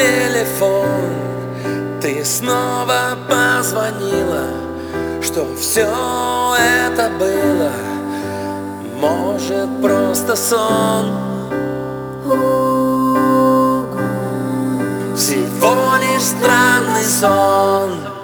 телефон. Ты снова позвонила Что все это было. Может просто сон? Угу. Всего лишь странный сон.